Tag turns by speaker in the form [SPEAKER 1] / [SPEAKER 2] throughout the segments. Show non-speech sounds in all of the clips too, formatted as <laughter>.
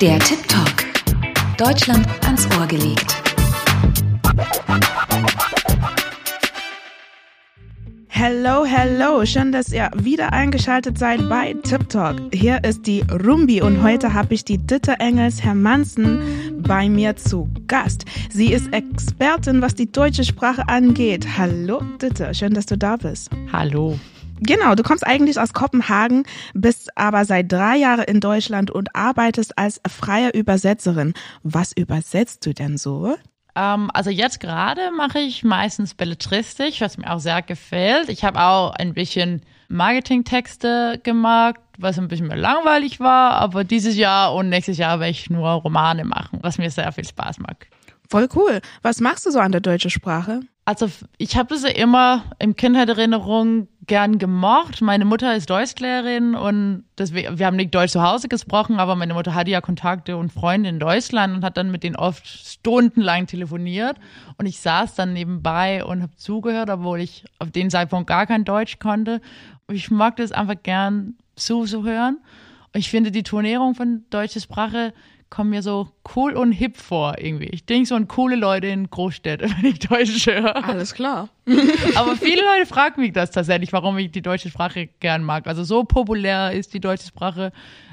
[SPEAKER 1] Der Tip Talk. Deutschland ans Ohr gelegt.
[SPEAKER 2] Hello, hello. Schön, dass ihr wieder eingeschaltet seid bei Tip Talk. Hier ist die Rumbi und heute habe ich die Ditte Engels Hermansen bei mir zu Gast. Sie ist Expertin, was die deutsche Sprache angeht. Hallo, Ditte. Schön, dass du da bist.
[SPEAKER 3] Hallo.
[SPEAKER 2] Genau, du kommst eigentlich aus Kopenhagen, bist aber seit drei Jahren in Deutschland und arbeitest als freie Übersetzerin. Was übersetzt du denn so?
[SPEAKER 3] Ähm, also jetzt gerade mache ich meistens Belletristik, was mir auch sehr gefällt. Ich habe auch ein bisschen Marketingtexte gemacht, was ein bisschen mehr langweilig war, aber dieses Jahr und nächstes Jahr werde ich nur Romane machen, was mir sehr viel Spaß macht.
[SPEAKER 2] Voll cool. Was machst du so an der deutschen Sprache?
[SPEAKER 3] Also ich habe das ja immer im Kindheitserinnerung gern gemocht. Meine Mutter ist Deutschlehrerin und das, wir haben nicht Deutsch zu Hause gesprochen, aber meine Mutter hatte ja Kontakte und Freunde in Deutschland und hat dann mit denen oft stundenlang telefoniert. Und ich saß dann nebenbei und habe zugehört, obwohl ich auf den Zeitpunkt gar kein Deutsch konnte. Ich mag das einfach gern zuzuhören. Ich finde die Turnierung von deutscher Sprache kommen mir so cool und hip vor irgendwie. Ich denke so an coole Leute in Großstädten, <laughs> wenn ich Deutsch höre.
[SPEAKER 2] Alles klar. <laughs>
[SPEAKER 3] Aber viele Leute fragen mich das tatsächlich, warum ich die deutsche Sprache gern mag. Also so populär ist die deutsche Sprache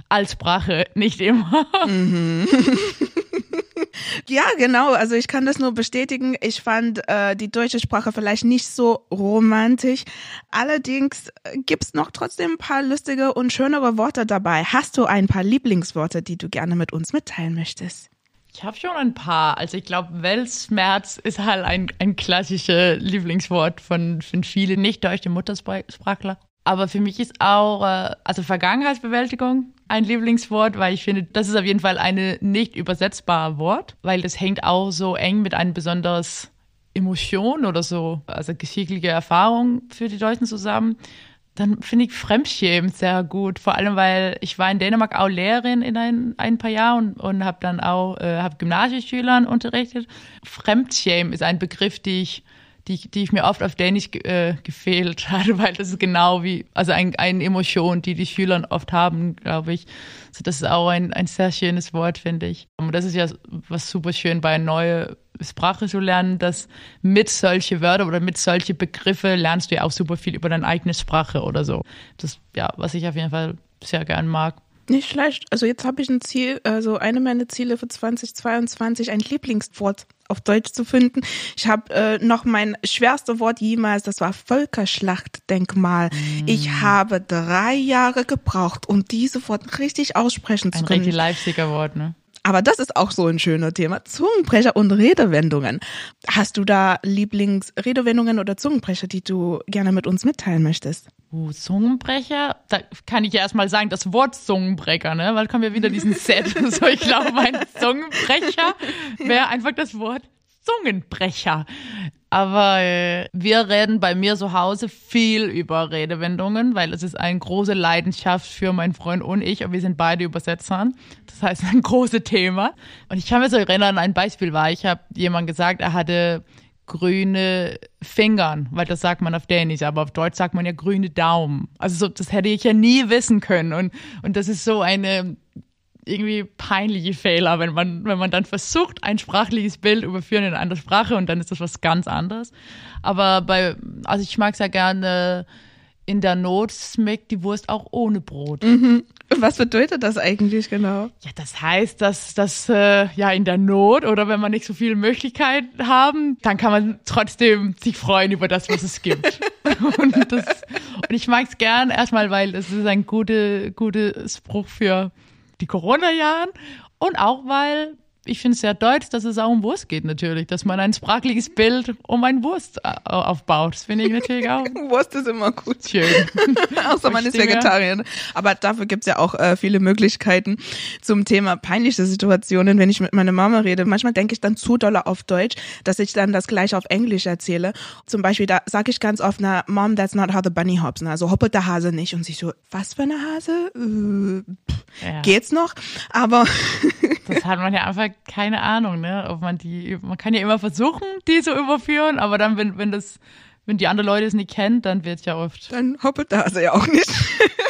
[SPEAKER 3] als Sprache nicht immer. Mhm. <laughs> <laughs>
[SPEAKER 2] Ja, genau. Also ich kann das nur bestätigen. Ich fand äh, die deutsche Sprache vielleicht nicht so romantisch. Allerdings äh, gibt's noch trotzdem ein paar lustige und schönere Worte dabei. Hast du ein paar Lieblingsworte, die du gerne mit uns mitteilen möchtest?
[SPEAKER 3] Ich habe schon ein paar. Also ich glaube, Weltschmerz ist halt ein, ein klassisches Lieblingswort von, von vielen nicht deutschen Muttersprachler. Aber für mich ist auch, äh, also Vergangenheitsbewältigung ein Lieblingswort, weil ich finde, das ist auf jeden Fall eine nicht übersetzbare Wort, weil das hängt auch so eng mit einem besonders Emotion oder so, also geschichtliche Erfahrung für die Deutschen zusammen. Dann finde ich Fremdschämen sehr gut, vor allem weil ich war in Dänemark auch Lehrerin in ein, ein paar Jahren und, und habe dann auch äh, hab Gymnasieschülern unterrichtet. Fremdschämen ist ein Begriff, die ich die, die ich mir oft auf Dänisch äh, gefehlt <laughs> hatte, weil das ist genau wie, also ein, eine Emotion, die die Schüler oft haben, glaube ich. Also das ist auch ein, ein sehr schönes Wort, finde ich. Und das ist ja was super schön bei einer neuen Sprache zu lernen, dass mit solche Wörter oder mit solche Begriffe lernst du ja auch super viel über deine eigene Sprache oder so. Das, ja, was ich auf jeden Fall sehr gern mag.
[SPEAKER 2] Nicht schlecht. Also jetzt habe ich ein Ziel, also eine meiner Ziele für 2022, ein Lieblingswort auf Deutsch zu finden. Ich habe äh, noch mein schwerstes Wort jemals, das war Völkerschlachtdenkmal. Mm. Ich habe drei Jahre gebraucht, um diese Wort richtig aussprechen
[SPEAKER 3] ein
[SPEAKER 2] zu können.
[SPEAKER 3] Ein richtig Leipziger Wort, ne?
[SPEAKER 2] Aber das ist auch so ein schöner Thema. Zungenbrecher und Redewendungen. Hast du da Lieblingsredewendungen oder Zungenbrecher, die du gerne mit uns mitteilen möchtest?
[SPEAKER 3] Uh, Zungenbrecher? Da kann ich ja erstmal sagen, das Wort Zungenbrecher, ne? Weil kommen wir wieder diesen Set. <laughs> so, ich glaube, mein Zungenbrecher wäre einfach das Wort Zungenbrecher. Aber äh, wir reden bei mir zu Hause viel über Redewendungen, weil es ist eine große Leidenschaft für meinen Freund und ich. Und wir sind beide Übersetzer. Das heißt, ein großes Thema. Und ich kann mir so erinnern, ein Beispiel war, ich habe jemand gesagt, er hatte grüne Fingern, weil das sagt man auf Dänisch, aber auf Deutsch sagt man ja grüne Daumen. Also so, das hätte ich ja nie wissen können. Und, und das ist so eine irgendwie peinliche Fehler, wenn man, wenn man dann versucht, ein sprachliches Bild überführen in eine andere Sprache und dann ist das was ganz anderes. Aber bei, also ich mag sehr gerne in der Not schmeckt die Wurst auch ohne Brot.
[SPEAKER 2] Mhm. <laughs> Was bedeutet das eigentlich genau?
[SPEAKER 3] Ja, das heißt, dass das äh, ja in der Not oder wenn man nicht so viele Möglichkeiten haben, dann kann man trotzdem sich freuen über das, was es gibt. <laughs> und, das, und ich mag es gern erstmal, weil es ist ein guter guter Spruch für die Corona-Jahren und auch, weil ich finde es sehr deutsch, dass es auch um Wurst geht natürlich, dass man ein sprachliches Bild um ein Wurst äh, aufbaut. Das finde ich natürlich auch. <laughs>
[SPEAKER 2] Wurst ist immer gut.
[SPEAKER 3] Schön. <laughs>
[SPEAKER 2] Außer man ist Vegetarier. Aber dafür gibt es ja auch äh, viele Möglichkeiten zum Thema peinliche Situationen, wenn ich mit meiner Mama rede. Manchmal denke ich dann zu doll auf Deutsch, dass ich dann das gleich auf Englisch erzähle. Zum Beispiel, da sage ich ganz oft, na, Mom, that's not how the bunny hops. Na, also hoppelt der Hase nicht. Und sie so, was für eine Hase? Äh, pff, ja. Geht's noch? Aber
[SPEAKER 3] das hat man ja einfach keine Ahnung, ne? Ob man die, man kann ja immer versuchen, die zu überführen, aber dann, wenn, wenn das, wenn die anderen Leute es nicht kennen, dann wird es ja oft.
[SPEAKER 2] Dann hoppelt da also ja auch nicht. <laughs>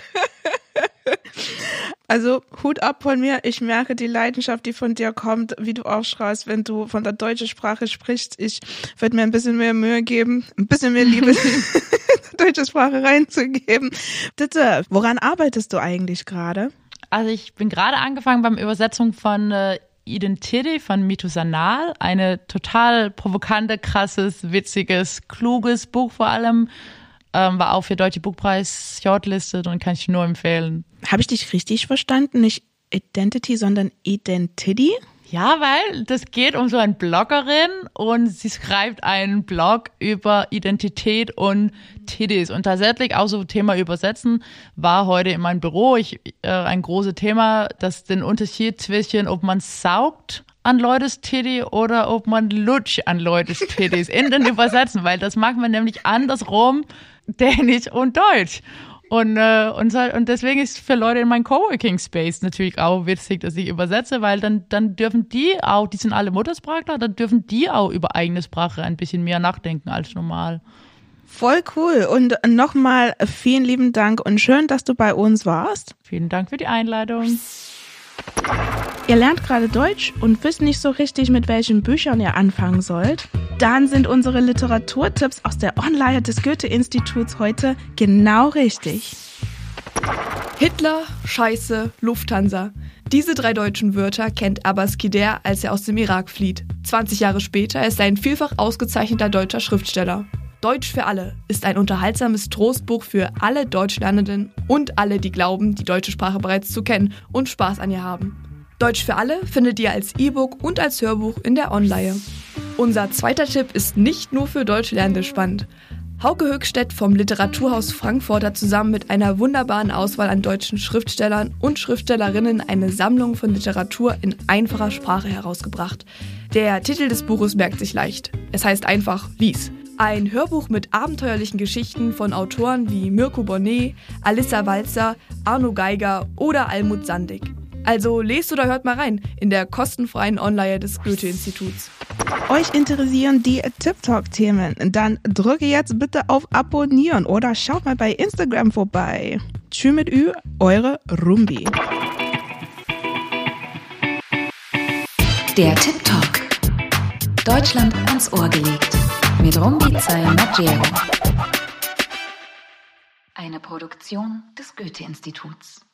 [SPEAKER 2] Also Hut ab von mir. Ich merke die Leidenschaft, die von dir kommt, wie du auch schreist, wenn du von der deutschen Sprache sprichst. Ich werde mir ein bisschen mehr Mühe geben, ein bisschen mehr Liebe <laughs> deutsche Sprache reinzugeben. Bitte, woran arbeitest du eigentlich gerade?
[SPEAKER 3] Also ich bin gerade angefangen beim Übersetzung von äh, Identity von Mito Sanal, eine total provokante, krasses, witziges, kluges Buch vor allem. Ähm, war auch für Deutsche Buchpreis shortlisted und kann ich nur empfehlen.
[SPEAKER 2] Habe ich dich richtig verstanden? Nicht Identity, sondern Identity?
[SPEAKER 3] Ja, weil das geht um so eine Bloggerin und sie schreibt einen Blog über Identität und Titties. Und tatsächlich auch so Thema Übersetzen war heute in meinem Büro ich, äh, ein großes Thema, das den Unterschied zwischen, ob man saugt an Leutes Titty oder ob man lutscht an Leutes Titties in den <laughs> Übersetzen, weil das macht man nämlich andersrum, Dänisch und Deutsch. Und, äh, und, und deswegen ist für Leute in meinem Coworking Space natürlich auch witzig, dass ich übersetze, weil dann, dann dürfen die auch, die sind alle Muttersprachler, dann dürfen die auch über eigene Sprache ein bisschen mehr nachdenken als normal.
[SPEAKER 2] Voll cool. Und nochmal vielen lieben Dank und schön, dass du bei uns warst.
[SPEAKER 3] Vielen Dank für die Einladung.
[SPEAKER 2] Ihr lernt gerade Deutsch und wisst nicht so richtig, mit welchen Büchern ihr anfangen sollt? Dann sind unsere Literaturtipps aus der Online des Goethe-Instituts heute genau richtig.
[SPEAKER 4] Hitler, Scheiße, Lufthansa. Diese drei deutschen Wörter kennt Abbas Kider, als er aus dem Irak flieht. 20 Jahre später ist er ein vielfach ausgezeichneter deutscher Schriftsteller. Deutsch für alle ist ein unterhaltsames Trostbuch für alle Deutschlernenden und alle, die glauben, die deutsche Sprache bereits zu kennen und Spaß an ihr haben. Deutsch für alle findet ihr als E-Book und als Hörbuch in der Online. Unser zweiter Tipp ist nicht nur für Deutschlernende spannend. Hauke Höchstedt vom Literaturhaus Frankfurt hat zusammen mit einer wunderbaren Auswahl an deutschen Schriftstellern und Schriftstellerinnen eine Sammlung von Literatur in einfacher Sprache herausgebracht. Der Titel des Buches merkt sich leicht. Es heißt einfach Lies. Ein Hörbuch mit abenteuerlichen Geschichten von Autoren wie Mirko Bonnet, Alissa Walzer, Arno Geiger oder Almut Sandig. Also lest oder hört mal rein in der kostenfreien Online des Goethe-Instituts.
[SPEAKER 2] Euch interessieren die TikTok-Themen? Dann drücke jetzt bitte auf Abonnieren oder schaut mal bei Instagram vorbei. Tschüss mit Ü, eure Rumbi.
[SPEAKER 1] Der TikTok. Deutschland ans Ohr gelegt. Mit Rumbi Maggiero. Eine Produktion des Goethe-Instituts.